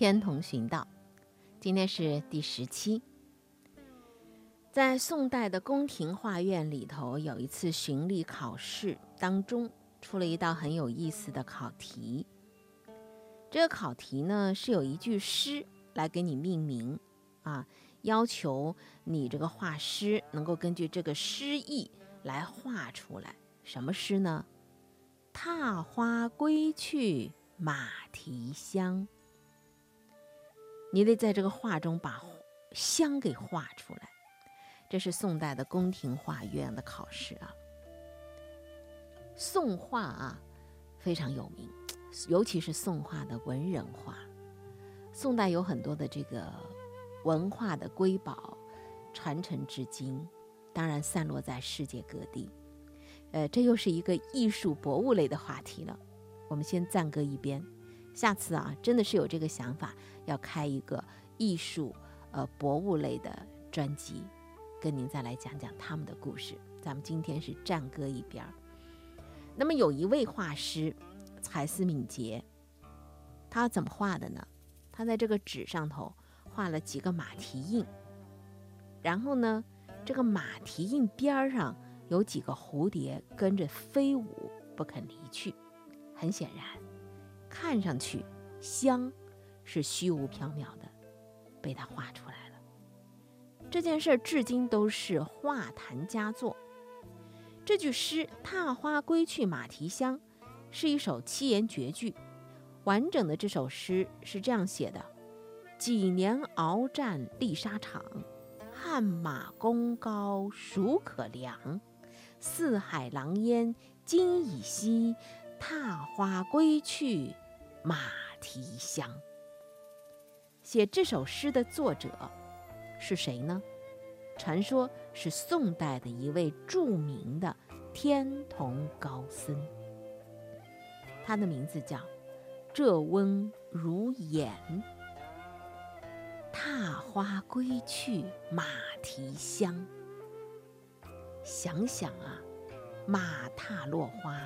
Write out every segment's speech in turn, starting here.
天童寻道，今天是第十期。在宋代的宫廷画院里头，有一次巡历考试当中，出了一道很有意思的考题。这个考题呢，是有一句诗来给你命名，啊，要求你这个画师能够根据这个诗意来画出来。什么诗呢？踏花归去马蹄香。你得在这个画中把香给画出来。这是宋代的宫廷画院的考试啊。宋画啊非常有名，尤其是宋画的文人画。宋代有很多的这个文化的瑰宝传承至今，当然散落在世界各地。呃，这又是一个艺术博物类的话题了。我们先暂搁一边，下次啊，真的是有这个想法，要开一个艺术呃博物类的专辑，跟您再来讲讲他们的故事。咱们今天是暂搁一边儿。那么有一位画师才思敏捷，他怎么画的呢？他在这个纸上头画了几个马蹄印，然后呢，这个马蹄印边儿上。有几个蝴蝶跟着飞舞，不肯离去。很显然，看上去香是虚无缥缈的，被他画出来了。这件事至今都是画坛佳作。这句诗“踏花归去马蹄香”是一首七言绝句。完整的这首诗是这样写的：几年鏖战历沙场，汗马功高孰可量？四海狼烟今已息，踏花归去马蹄香。写这首诗的作者是谁呢？传说是宋代的一位著名的天童高僧，他的名字叫浙温如眼。踏花归去马蹄香。想想啊，马踏落花，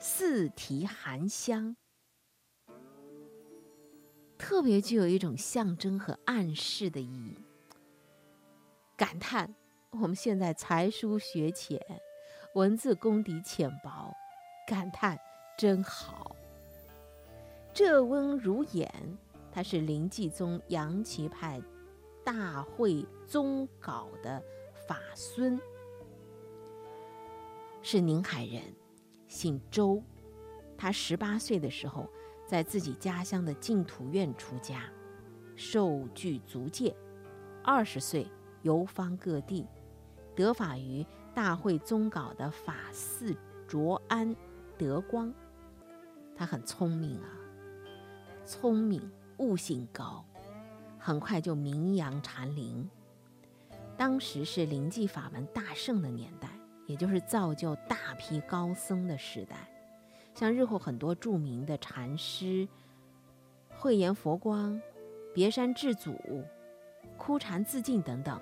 四蹄含香，特别具有一种象征和暗示的意义。感叹我们现在才疏学浅，文字功底浅薄，感叹真好。这温如眼，他是临济宗杨岐派大会宗稿的法孙。是宁海人，姓周。他十八岁的时候，在自己家乡的净土院出家，受具足戒。二十岁游方各地，得法于大会宗稿的法寺卓安德光。他很聪明啊，聪明，悟性高，很快就名扬禅林。当时是临济法门大盛的年代。也就是造就大批高僧的时代，像日后很多著名的禅师，慧眼佛光、别山智祖、枯禅自尽等等，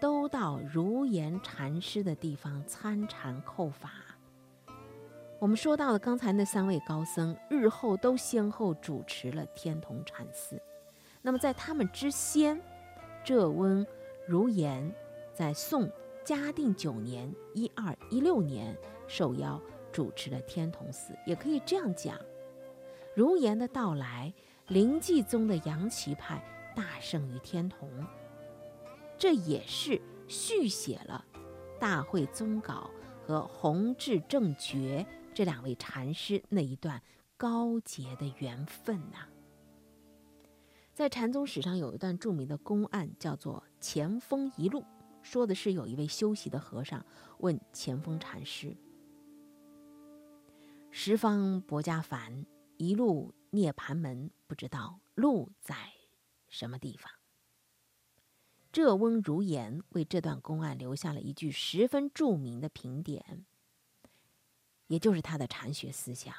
都到如言禅师的地方参禅叩法。我们说到的刚才那三位高僧，日后都先后主持了天童禅寺。那么在他们之先，浙温如言在宋。嘉定九年（一二一六年），受邀主持了天童寺，也可以这样讲：如言的到来，临济宗的杨岐派大胜于天童，这也是续写了大会宗稿和弘治正觉这两位禅师那一段高洁的缘分呐。在禅宗史上有一段著名的公案，叫做“前锋一路”。说的是有一位修习的和尚问前锋禅师：“十方薄伽梵，一路涅盘门，不知道路在什么地方？”浙温如言为这段公案留下了一句十分著名的评点，也就是他的禅学思想。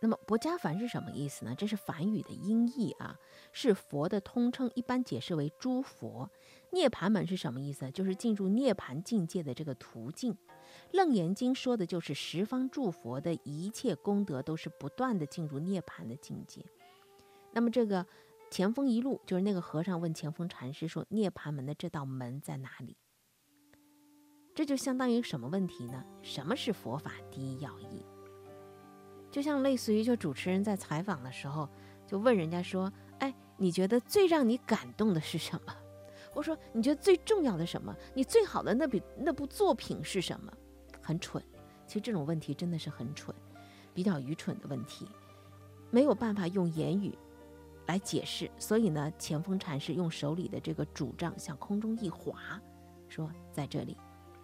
那么，薄伽梵是什么意思呢？这是梵语的音译啊，是佛的通称，一般解释为诸佛。涅盘门是什么意思？就是进入涅盘境界的这个途径。楞严经说的就是十方诸佛的一切功德都是不断的进入涅盘的境界。那么这个前锋一路，就是那个和尚问前锋禅师说：“涅槃门的这道门在哪里？”这就相当于什么问题呢？什么是佛法第一要义？就像类似于，就主持人在采访的时候，就问人家说：“哎，你觉得最让你感动的是什么？”我说：“你觉得最重要的什么？你最好的那笔那部作品是什么？”很蠢，其实这种问题真的是很蠢，比较愚蠢的问题，没有办法用言语来解释。所以呢，前锋禅师用手里的这个拄杖向空中一划，说：“在这里。”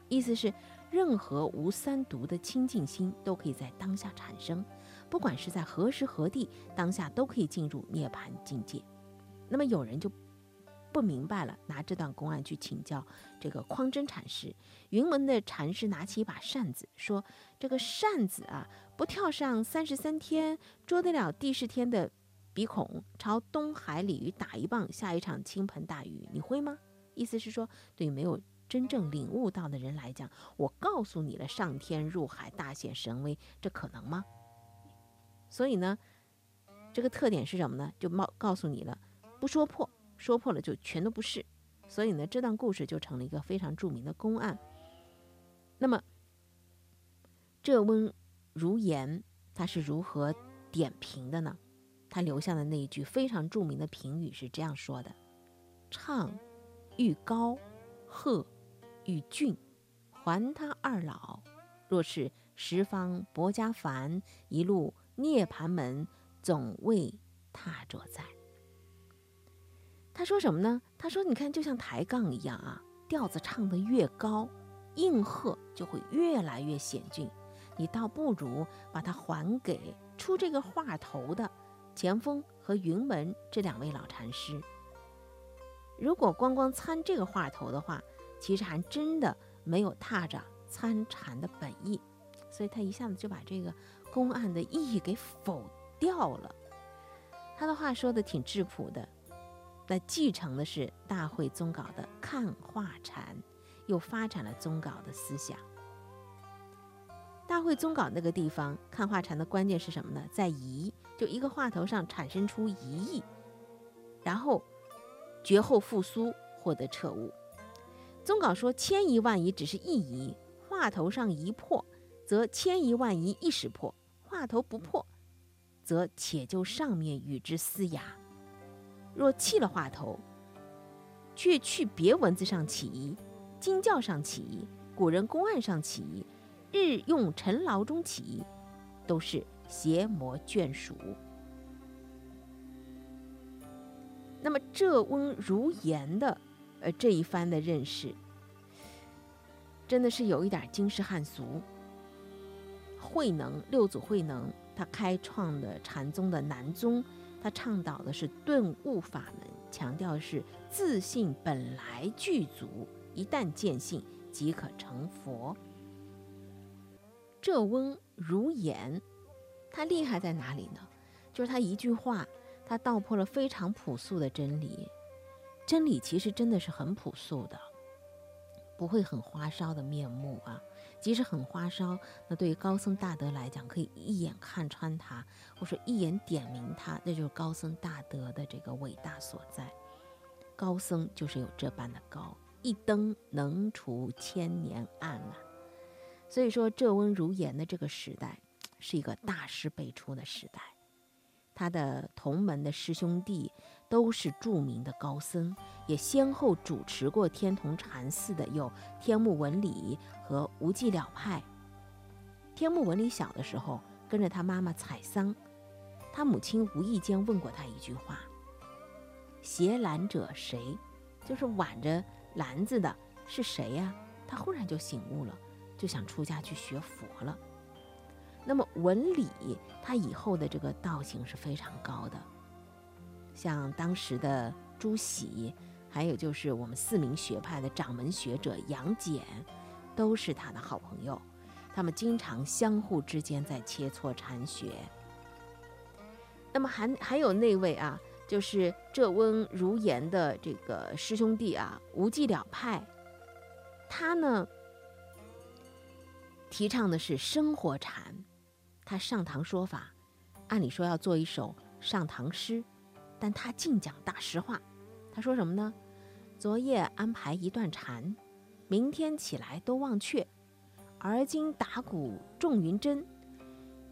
意思是，任何无三毒的清净心都可以在当下产生，不管是在何时何地，当下都可以进入涅槃境界。那么有人就不明白了，拿这段公案去请教这个匡真禅师。云门的禅师拿起一把扇子，说：“这个扇子啊，不跳上三十三天，捉得了第十天的鼻孔，朝东海鲤鱼打一棒，下一场倾盆大雨，你会吗？”意思是说，对没有。真正领悟到的人来讲，我告诉你了，上天入海，大显神威，这可能吗？所以呢，这个特点是什么呢？就冒告诉你了，不说破，说破了就全都不是。所以呢，这段故事就成了一个非常著名的公案。那么，这温如言他是如何点评的呢？他留下的那一句非常著名的评语是这样说的：“唱欲高，鹤。”与俊，还他二老。若是十方薄伽梵一路涅盘门，总为踏着在。他说什么呢？他说：“你看，就像抬杠一样啊，调子唱得越高，应和就会越来越险峻。你倒不如把它还给出这个话头的钱锋和云门这两位老禅师。如果光光参这个话头的话。”其实还真的没有踏着参禅的本意，所以他一下子就把这个公案的意义给否掉了。他的话说的挺质朴的，那继承的是大会宗稿的看画禅，又发展了宗稿的思想。大会宗稿那个地方看画禅的关键是什么呢？在疑，就一个话头上产生出疑义，然后绝后复苏，获得彻悟。宗稿说：“千疑万疑只是一疑，话头上一破，则千疑万疑一时破；话头不破，则且就上面与之厮哑。若弃了话头，却去别文字上起疑，经教上起疑，古人公案上起疑，日用陈劳中起疑，都是邪魔眷属。那么这温如言的。”呃，这一番的认识，真的是有一点惊世骇俗。慧能六祖慧能，他开创的禅宗的南宗，他倡导的是顿悟法门，强调是自信本来具足，一旦见性即可成佛。这温如言，他厉害在哪里呢？就是他一句话，他道破了非常朴素的真理。真理其实真的是很朴素的，不会很花哨的面目啊。即使很花哨，那对于高僧大德来讲，可以一眼看穿他，或者一眼点明他，那就是高僧大德的这个伟大所在。高僧就是有这般的高，一灯能除千年暗啊。所以说，这温如言的这个时代，是一个大师辈出的时代。他的同门的师兄弟都是著名的高僧，也先后主持过天童禅寺的有天目文理和无寂了派。天目文理小的时候跟着他妈妈采桑，他母亲无意间问过他一句话：“携篮者谁？”就是挽着篮子的是谁呀？他忽然就醒悟了，就想出家去学佛了。那么文理他以后的这个道行是非常高的，像当时的朱熹，还有就是我们四明学派的掌门学者杨戬，都是他的好朋友，他们经常相互之间在切磋禅学。那么还还有那位啊，就是这温如言的这个师兄弟啊，无寂了派，他呢提倡的是生活禅。他上堂说法，按理说要做一首上堂诗，但他尽讲大实话。他说什么呢？昨夜安排一段禅，明天起来都忘却。而今打鼓众云真，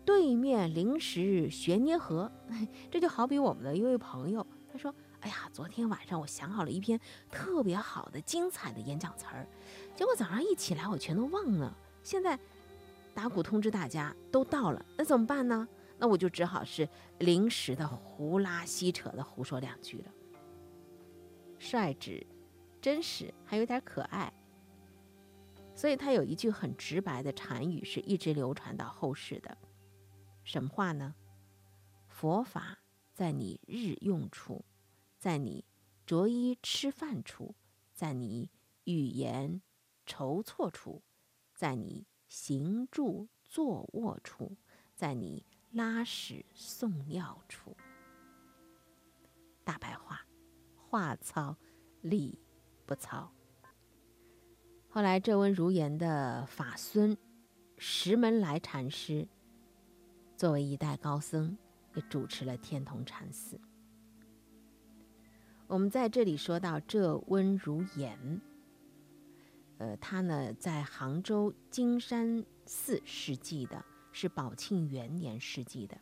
对面临时学捏合。这就好比我们的一位朋友，他说：“哎呀，昨天晚上我想好了一篇特别好的、精彩的演讲词儿，结果早上一起来我全都忘了。现在打鼓通知大家都到了，那怎么办呢？那我就只好是临时的胡拉稀扯的胡说两句了。率直、真实，还有点可爱。”所以他有一句很直白的禅语，是一直流传到后世的。什么话呢？佛法在你日用处，在你着衣吃饭处，在你语言筹措处，在你行住坐卧处，在你拉屎送尿处。大白话，话糙理不糙。后来，这温如言的法孙石门来禅师，作为一代高僧，也主持了天童禅寺。我们在这里说到这温如言，呃，他呢在杭州金山寺世纪的，是宝庆元年世纪的。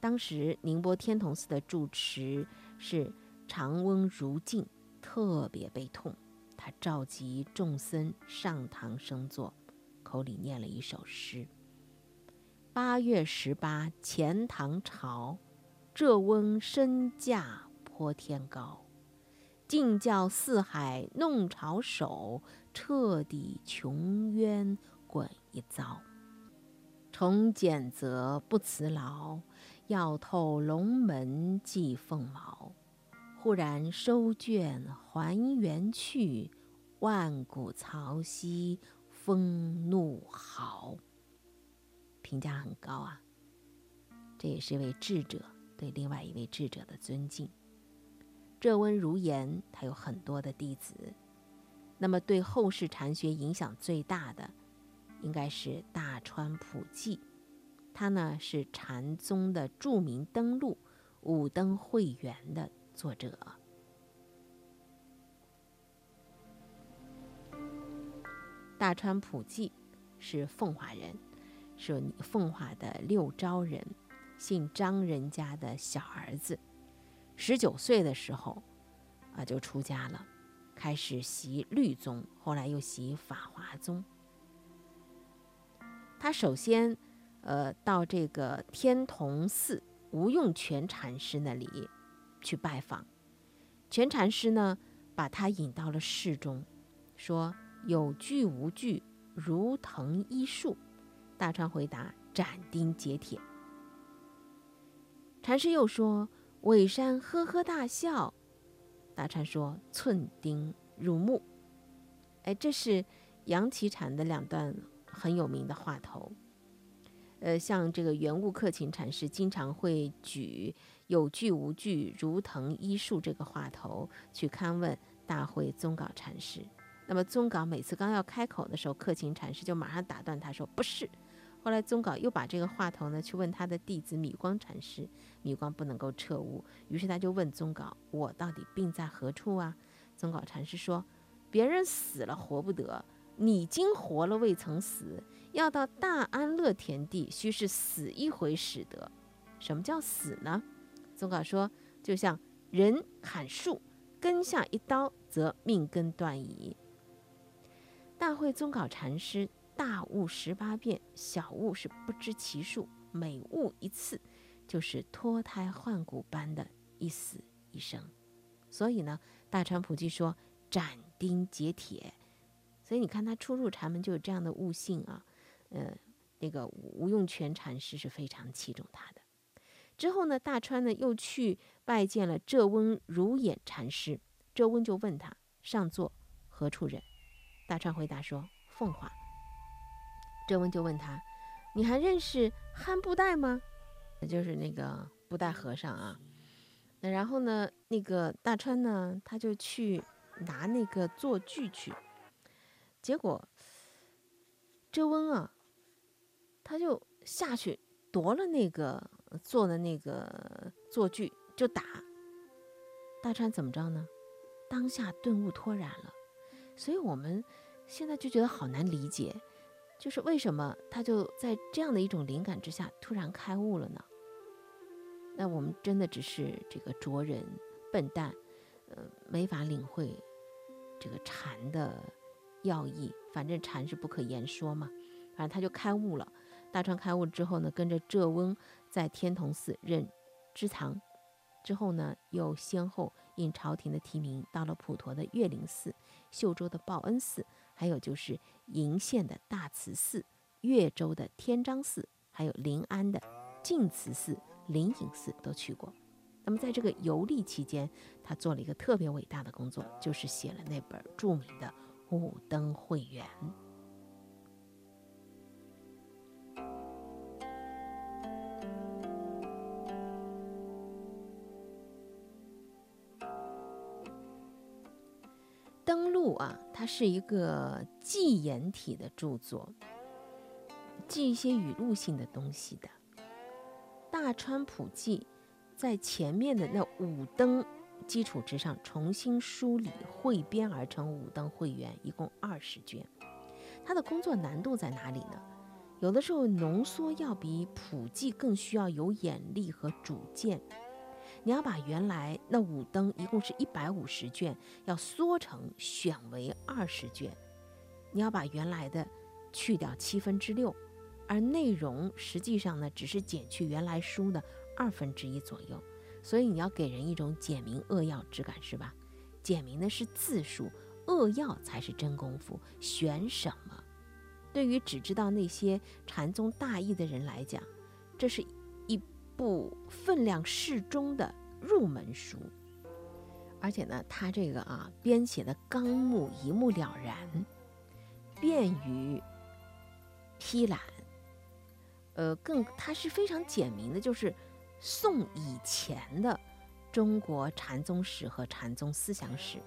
当时宁波天童寺的住持是常温如镜，特别悲痛。他召集众僧上堂生坐，口里念了一首诗：“八月十八钱塘潮，这翁身价颇天高。竟叫四海弄潮手，彻底穷冤滚一遭。重检则不辞劳，要透龙门寄凤毛。”忽然收卷还原去，万古曹溪风怒号。评价很高啊，这也是一位智者对另外一位智者的尊敬。这温如言，他有很多的弟子，那么对后世禅学影响最大的，应该是大川普济。他呢是禅宗的著名登录五灯会员的。作者大川普济是奉化人，是奉化的六昭人，姓张人家的小儿子。十九岁的时候啊，就出家了，开始习律宗，后来又习法华宗。他首先呃到这个天童寺吴用全禅师那里。去拜访，全禅师呢，把他引到了室中，说：“有据无据，如藤医树。”大川回答：“斩钉截铁。”禅师又说：“尾山呵呵大笑。”大川说：“寸钉入木。”哎，这是杨岐禅的两段很有名的话头。呃，像这个圆悟克勤禅师经常会举。有据无据，如藤医树这个话头去勘问大会宗稿禅师。那么宗稿每次刚要开口的时候，克勤禅师就马上打断他说：“不是。”后来宗稿又把这个话头呢去问他的弟子米光禅师，米光不能够彻悟，于是他就问宗稿：“我到底病在何处啊？”宗稿禅师说：“别人死了活不得，你今活了未曾死，要到大安乐田地，须是死一回使得。什么叫死呢？”宗稿说：“就像人砍树，根下一刀，则命根断矣。”大会宗稿禅师大悟十八变，小悟是不知其数，每悟一次，就是脱胎换骨般的一死一生。所以呢，大川普济说：“斩钉截铁。”所以你看他初入禅门就有这样的悟性啊。呃，那个吴用全禅师是非常器重他的。之后呢，大川呢又去拜见了浙温如眼禅师。浙温就问他：“上座何处人？”大川回答说：“奉化。”浙温就问他：“你还认识憨布袋吗？”就是那个布袋和尚啊。那然后呢，那个大川呢，他就去拿那个坐具去。结果，浙温啊，他就下去夺了那个。做的那个坐具就打。大川怎么着呢？当下顿悟脱然了。所以我们现在就觉得好难理解，就是为什么他就在这样的一种灵感之下突然开悟了呢？那我们真的只是这个拙人笨蛋，呃，没法领会这个禅的要义。反正禅是不可言说嘛，反正他就开悟了。大川开悟之后呢，跟着浙翁在天童寺任知藏，之后呢，又先后应朝廷的提名，到了普陀的月灵寺、秀州的报恩寺，还有就是鄞县的大慈寺、岳州的天章寺，还有临安的净慈寺。灵隐寺都去过，那么在这个游历期间，他做了一个特别伟大的工作，就是写了那本著名的《五灯会元》。它是一个记言体的著作，记一些语录性的东西的。大川普记在前面的那五灯基础之上重新梳理汇编而成五灯会元，一共二十卷。他的工作难度在哪里呢？有的时候浓缩要比普记更需要有眼力和主见。你要把原来那五灯一共是一百五十卷，要缩成选为二十卷。你要把原来的去掉七分之六。而内容实际上呢，只是减去原来书的二分之一左右，所以你要给人一种简明扼要之感，是吧？简明的是字数，扼要才是真功夫。选什么？对于只知道那些禅宗大义的人来讲，这是一部分量适中的入门书。而且呢，他这个啊，编写的纲目一目了然，便于批览。呃，更它是非常简明的，就是宋以前的中国禅宗史和禅宗思想史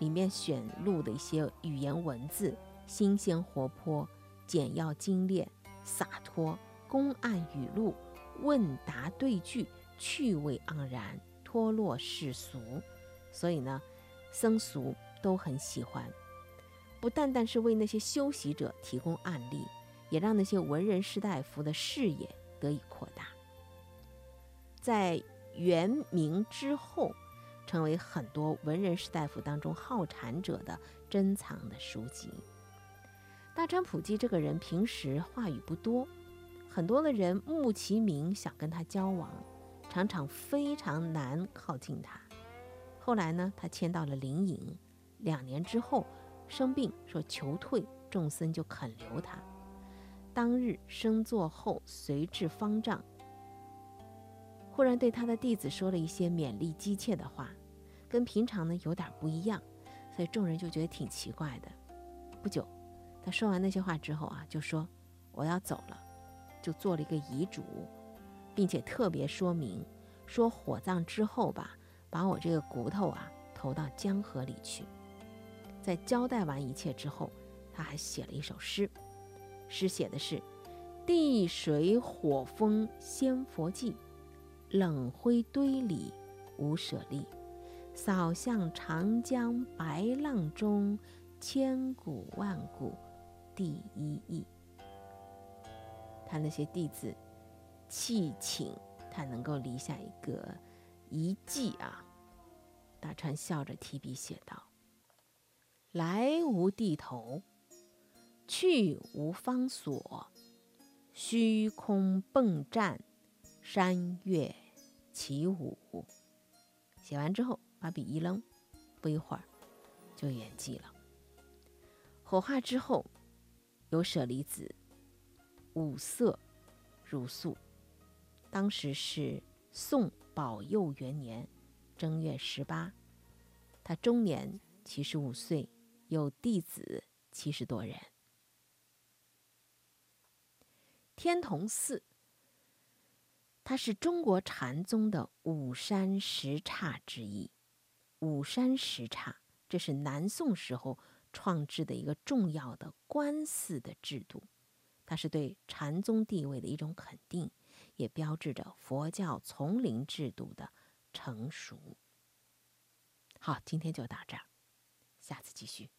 里面选录的一些语言文字，新鲜活泼、简要精炼、洒脱、公案语录、问答对句、趣味盎然、脱落世俗，所以呢，僧俗都很喜欢。不单单是为那些修习者提供案例。也让那些文人士大夫的视野得以扩大，在元明之后，成为很多文人士大夫当中好禅者的珍藏的书籍。大川普记这个人平时话语不多，很多的人慕其名想跟他交往，常常非常难靠近他。后来呢，他迁到了灵隐，两年之后生病，说求退，众僧就肯留他。当日升座后，随至方丈，忽然对他的弟子说了一些勉励激切的话，跟平常呢有点不一样，所以众人就觉得挺奇怪的。不久，他说完那些话之后啊，就说我要走了，就做了一个遗嘱，并且特别说明说火葬之后吧，把我这个骨头啊投到江河里去。在交代完一切之后，他还写了一首诗。诗写的是：地水火风仙佛记，冷灰堆里无舍利，扫向长江白浪中，千古万古第一义。他那些弟子气请他能够立下一个遗迹啊。大川笑着提笔写道：“来无地头。”去无方所，虚空迸战，山岳起舞。写完之后，把笔一扔，不一会儿就圆寂了。火化之后，有舍利子，五色如素。当时是宋宝佑元年正月十八，他终年七十五岁，有弟子七十多人。天童寺，它是中国禅宗的五山十刹之一。五山十刹，这是南宋时候创制的一个重要的官寺的制度，它是对禅宗地位的一种肯定，也标志着佛教丛林制度的成熟。好，今天就到这儿，下次继续。